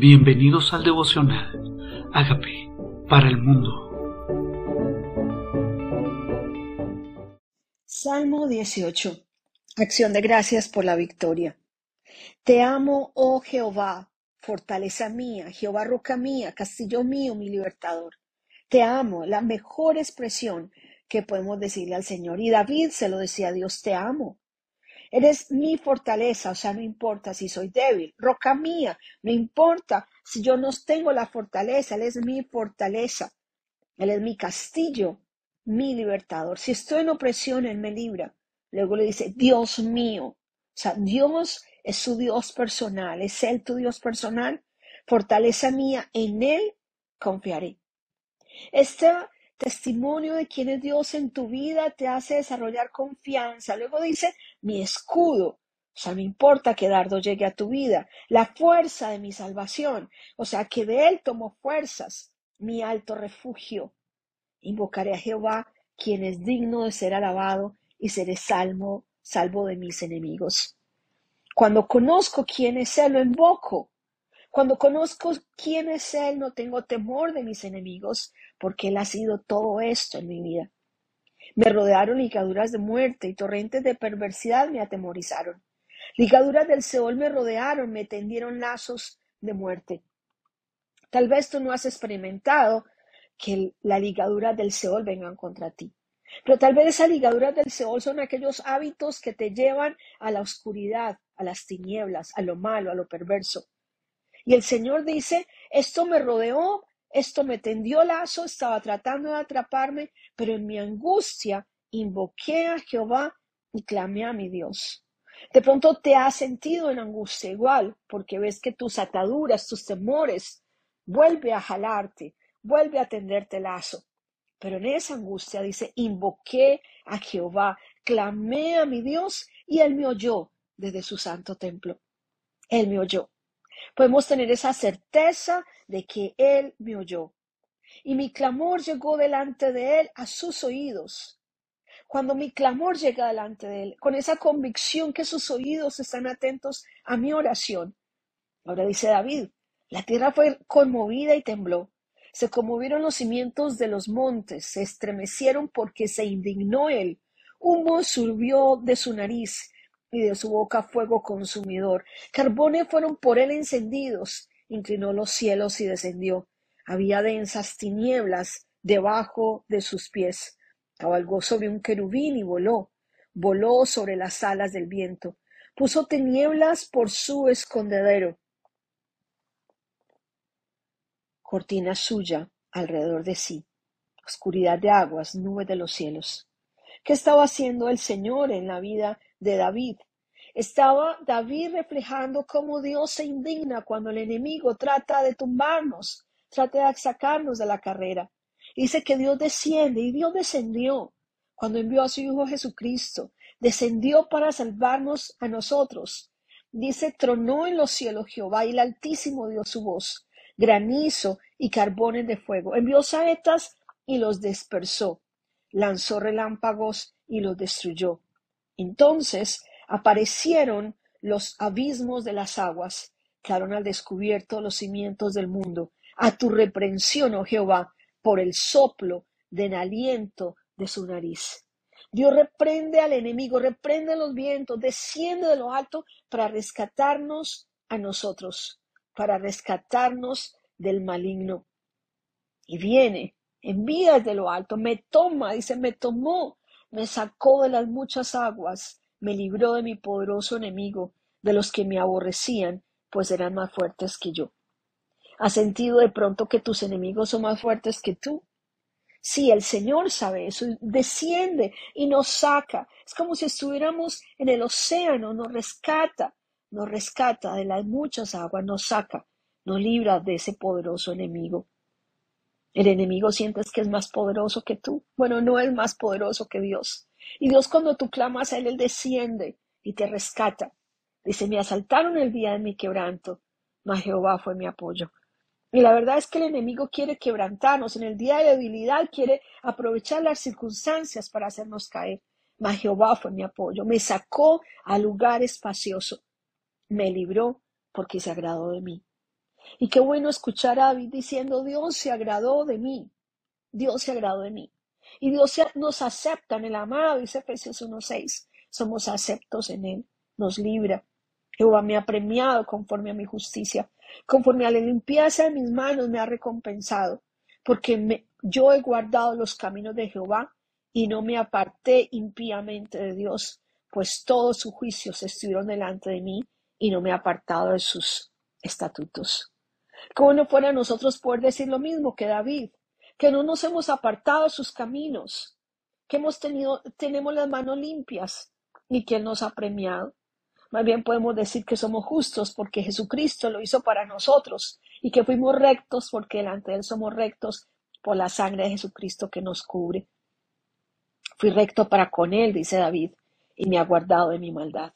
Bienvenidos al devocional. Hágame para el mundo. Salmo 18. Acción de gracias por la victoria. Te amo, oh Jehová, fortaleza mía, Jehová roca mía, castillo mío, mi libertador. Te amo, la mejor expresión que podemos decirle al Señor. Y David se lo decía a Dios, te amo. Eres mi fortaleza, o sea, no importa si soy débil, roca mía, no importa si yo no tengo la fortaleza, Él es mi fortaleza, Él es mi castillo, mi libertador. Si estoy en opresión, Él me libra. Luego le dice, Dios mío, o sea, Dios es su Dios personal, es Él tu Dios personal, fortaleza mía, en Él confiaré. Esta testimonio de quién es Dios en tu vida te hace desarrollar confianza. Luego dice, mi escudo. O sea, no importa que dardo llegue a tu vida, la fuerza de mi salvación, o sea, que de él tomo fuerzas, mi alto refugio. Invocaré a Jehová, quien es digno de ser alabado, y seré salvo, salvo de mis enemigos. Cuando conozco quién es Él, lo invoco. Cuando conozco quién es Él, no tengo temor de mis enemigos, porque Él ha sido todo esto en mi vida. Me rodearon ligaduras de muerte y torrentes de perversidad me atemorizaron. Ligaduras del Seol me rodearon, me tendieron lazos de muerte. Tal vez tú no has experimentado que la ligadura del Seol vengan contra ti. Pero tal vez esas ligaduras del Seol son aquellos hábitos que te llevan a la oscuridad, a las tinieblas, a lo malo, a lo perverso. Y el Señor dice, esto me rodeó, esto me tendió lazo, estaba tratando de atraparme, pero en mi angustia invoqué a Jehová y clamé a mi Dios. De pronto te has sentido en angustia igual, porque ves que tus ataduras, tus temores, vuelve a jalarte, vuelve a tenderte lazo. Pero en esa angustia dice, invoqué a Jehová, clamé a mi Dios y él me oyó desde su santo templo. Él me oyó. Podemos tener esa certeza de que Él me oyó. Y mi clamor llegó delante de Él a sus oídos. Cuando mi clamor llega delante de Él, con esa convicción que sus oídos están atentos a mi oración. Ahora dice David, la tierra fue conmovida y tembló. Se conmovieron los cimientos de los montes, se estremecieron porque se indignó él. Humo subió de su nariz y de su boca fuego consumidor. Carbones fueron por él encendidos. Inclinó los cielos y descendió. Había densas tinieblas debajo de sus pies. Cabalgó sobre un querubín y voló. Voló sobre las alas del viento. Puso tinieblas por su escondedero. Cortina suya alrededor de sí. Oscuridad de aguas, nube de los cielos. ¿Qué estaba haciendo el Señor en la vida de David. Estaba David reflejando cómo Dios se indigna cuando el enemigo trata de tumbarnos, trata de sacarnos de la carrera. Dice que Dios desciende y Dios descendió cuando envió a su Hijo Jesucristo. Descendió para salvarnos a nosotros. Dice, tronó en los cielos Jehová y el Altísimo dio su voz, granizo y carbones de fuego. Envió saetas y los dispersó. Lanzó relámpagos y los destruyó. Entonces aparecieron los abismos de las aguas, quedaron al descubierto los cimientos del mundo. A tu reprensión, oh Jehová, por el soplo del aliento de su nariz. Dios reprende al enemigo, reprende los vientos, desciende de lo alto para rescatarnos a nosotros, para rescatarnos del maligno. Y viene, envía desde lo alto, me toma, dice, me tomó me sacó de las muchas aguas, me libró de mi poderoso enemigo, de los que me aborrecían, pues eran más fuertes que yo. ¿Has sentido de pronto que tus enemigos son más fuertes que tú? Sí, el Señor sabe eso, desciende y nos saca. Es como si estuviéramos en el océano, nos rescata, nos rescata de las muchas aguas, nos saca, nos libra de ese poderoso enemigo. El enemigo sientes que es más poderoso que tú. Bueno, no es más poderoso que Dios. Y Dios cuando tú clamas a Él, Él desciende y te rescata. Dice, me asaltaron el día de mi quebranto, mas Jehová fue mi apoyo. Y la verdad es que el enemigo quiere quebrantarnos. En el día de debilidad quiere aprovechar las circunstancias para hacernos caer. Mas Jehová fue mi apoyo. Me sacó a lugar espacioso. Me libró porque se agradó de mí. Y qué bueno escuchar a David diciendo, Dios se agradó de mí, Dios se agradó de mí. Y Dios nos acepta en el amado, dice Efesios 1.6, somos aceptos en Él, nos libra. Jehová me ha premiado conforme a mi justicia, conforme a la limpieza de mis manos me ha recompensado, porque yo he guardado los caminos de Jehová y no me aparté impíamente de Dios, pues todos sus juicios estuvieron delante de mí y no me he apartado de sus estatutos. ¿Cómo no fuera nosotros poder decir lo mismo que David? Que no nos hemos apartado de sus caminos, que hemos tenido, tenemos las manos limpias y que Él nos ha premiado. Más bien podemos decir que somos justos porque Jesucristo lo hizo para nosotros y que fuimos rectos porque delante de Él somos rectos por la sangre de Jesucristo que nos cubre. Fui recto para con Él, dice David, y me ha guardado de mi maldad.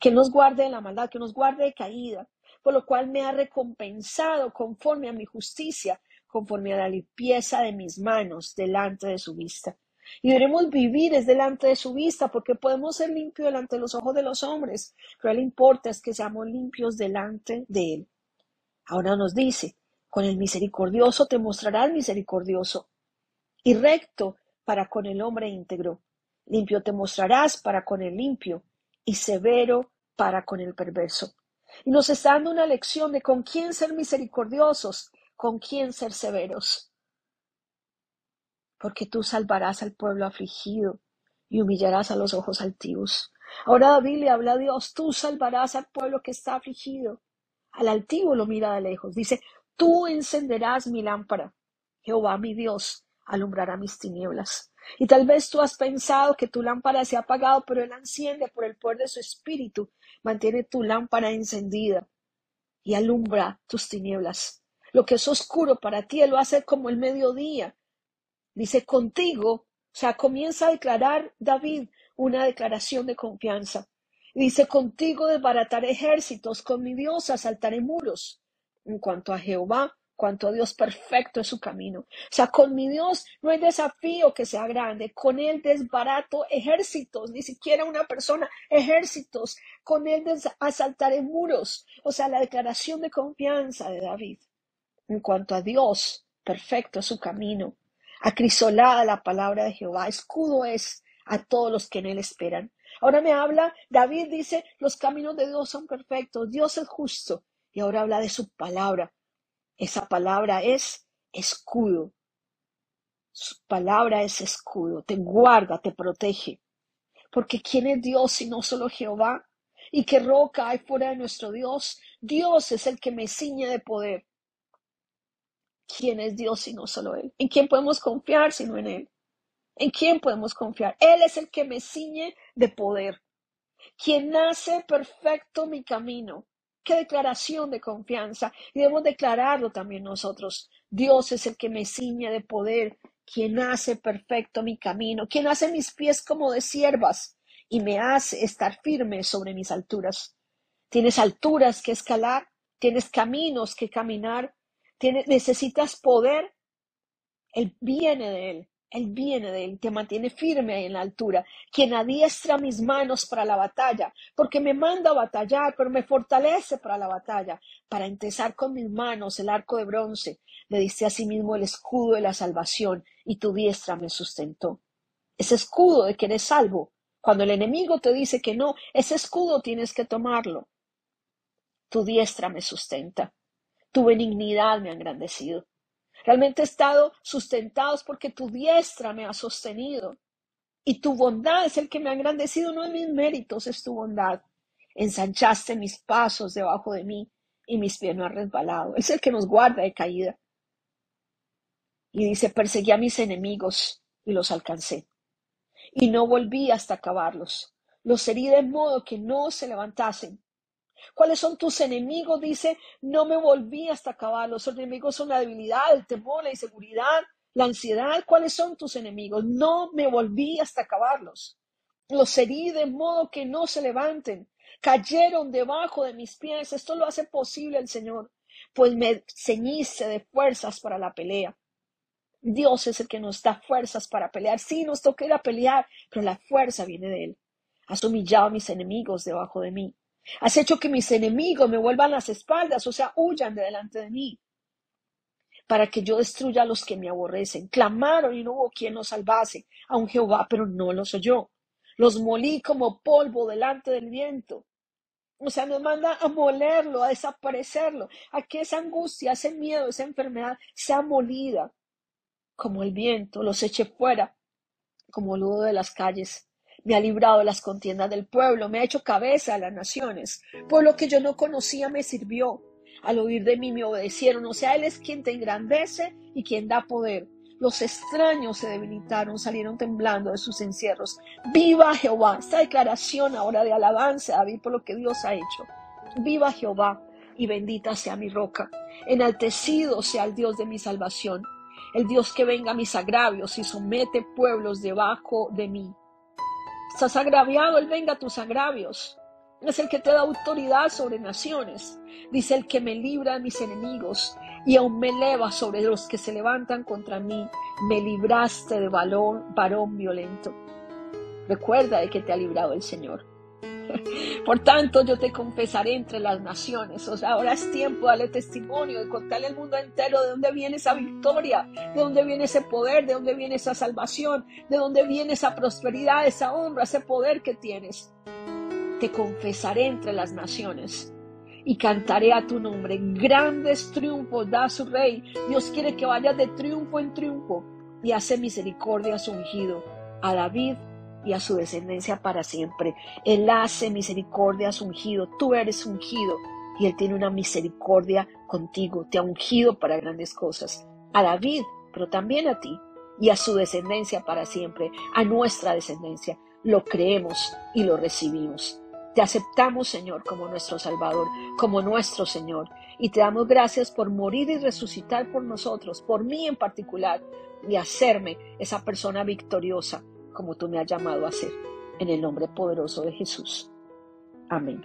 Que nos guarde de la maldad, que nos guarde de caída, por lo cual me ha recompensado conforme a mi justicia, conforme a la limpieza de mis manos delante de su vista. Y debemos vivir es delante de su vista, porque podemos ser limpios delante de los ojos de los hombres, pero lo importa es que seamos limpios delante de él. Ahora nos dice, con el misericordioso te mostrarás misericordioso, y recto para con el hombre íntegro. Limpio te mostrarás para con el limpio, y severo para con el perverso. Y nos está dando una lección de con quién ser misericordiosos, con quién ser severos. Porque tú salvarás al pueblo afligido y humillarás a los ojos altivos. Ahora David le habla a Dios, tú salvarás al pueblo que está afligido. Al altivo lo mira de lejos. Dice, tú encenderás mi lámpara. Jehová mi Dios alumbrará mis tinieblas. Y tal vez tú has pensado que tu lámpara se ha apagado, pero Él enciende por el poder de su espíritu mantiene tu lámpara encendida y alumbra tus tinieblas. Lo que es oscuro para ti, Él lo hace como el mediodía. Dice contigo, o sea, comienza a declarar David una declaración de confianza. Dice, contigo desbarataré ejércitos, con mi Dios asaltaré muros. En cuanto a Jehová, cuanto Dios perfecto es su camino. O sea, con mi Dios no hay desafío que sea grande. Con Él desbarato ejércitos, ni siquiera una persona, ejércitos. Con Él asaltaré muros. O sea, la declaración de confianza de David. En cuanto a Dios, perfecto es su camino. Acrisolada la palabra de Jehová, escudo es a todos los que en Él esperan. Ahora me habla, David dice, los caminos de Dios son perfectos, Dios es justo. Y ahora habla de su palabra, esa palabra es escudo. Su palabra es escudo. Te guarda, te protege. Porque ¿quién es Dios si no solo Jehová? ¿Y qué roca hay fuera de nuestro Dios? Dios es el que me ciñe de poder. ¿Quién es Dios si no solo Él? ¿En quién podemos confiar sino en Él? ¿En quién podemos confiar? Él es el que me ciñe de poder. Quien hace perfecto mi camino. Qué declaración de confianza. Y debemos declararlo también nosotros. Dios es el que me ciñe de poder, quien hace perfecto mi camino, quien hace mis pies como de siervas y me hace estar firme sobre mis alturas. Tienes alturas que escalar, tienes caminos que caminar, tienes, necesitas poder. Él viene de Él. Él viene de Él, te mantiene firme en la altura, quien adiestra mis manos para la batalla, porque me manda a batallar, pero me fortalece para la batalla, para empezar con mis manos el arco de bronce. Le diste a sí mismo el escudo de la salvación, y tu diestra me sustentó. Ese escudo de que eres salvo, cuando el enemigo te dice que no, ese escudo tienes que tomarlo. Tu diestra me sustenta, tu benignidad me ha engrandecido. Realmente he estado sustentados porque tu diestra me ha sostenido. Y tu bondad es el que me ha engrandecido, no en mis méritos, es tu bondad. Ensanchaste mis pasos debajo de mí y mis pies no han resbalado. Es el que nos guarda de caída. Y dice, perseguí a mis enemigos y los alcancé. Y no volví hasta acabarlos. Los herí de modo que no se levantasen. ¿Cuáles son tus enemigos? Dice, no me volví hasta acabar. Los enemigos son la debilidad, el temor, la inseguridad, la ansiedad. ¿Cuáles son tus enemigos? No me volví hasta acabarlos. Los herí de modo que no se levanten. Cayeron debajo de mis pies. Esto lo hace posible el Señor, pues me ceñiste de fuerzas para la pelea. Dios es el que nos da fuerzas para pelear. Sí, nos toca ir a pelear, pero la fuerza viene de Él. Has humillado a mis enemigos debajo de mí. Has hecho que mis enemigos me vuelvan las espaldas, o sea, huyan de delante de mí, para que yo destruya a los que me aborrecen. Clamaron y no hubo quien los salvase, a un Jehová, pero no los oyó. Los molí como polvo delante del viento. O sea, nos manda a molerlo, a desaparecerlo, a que esa angustia, ese miedo, esa enfermedad sea molida como el viento, los eche fuera como lodo de las calles. Me ha librado de las contiendas del pueblo, me ha hecho cabeza a las naciones. Por lo que yo no conocía me sirvió. Al oír de mí me obedecieron. O sea, Él es quien te engrandece y quien da poder. Los extraños se debilitaron, salieron temblando de sus encierros. Viva Jehová. Esta declaración ahora de alabanza, David, por lo que Dios ha hecho. Viva Jehová y bendita sea mi roca. Enaltecido sea el Dios de mi salvación. El Dios que venga a mis agravios y somete pueblos debajo de mí. Estás agraviado, Él venga tus agravios. Es el que te da autoridad sobre naciones. Dice el que me libra de mis enemigos y aún me eleva sobre los que se levantan contra mí. Me libraste de varón, varón violento. Recuerda de que te ha librado el Señor. Por tanto, yo te confesaré entre las naciones. O sea, ahora es tiempo de darle testimonio, de contarle al mundo entero de dónde viene esa victoria, de dónde viene ese poder, de dónde viene esa salvación, de dónde viene esa prosperidad, esa honra, ese poder que tienes. Te confesaré entre las naciones y cantaré a tu nombre. Grandes triunfos da su rey. Dios quiere que vayas de triunfo en triunfo y hace misericordia a su ungido, a David y a su descendencia para siempre. Él hace misericordia a ungido. Tú eres ungido y Él tiene una misericordia contigo. Te ha ungido para grandes cosas. A David, pero también a ti y a su descendencia para siempre, a nuestra descendencia. Lo creemos y lo recibimos. Te aceptamos, Señor, como nuestro Salvador, como nuestro Señor, y te damos gracias por morir y resucitar por nosotros, por mí en particular, y hacerme esa persona victoriosa como tú me has llamado a ser. En el nombre poderoso de Jesús. Amén.